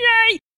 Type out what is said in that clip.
Yay!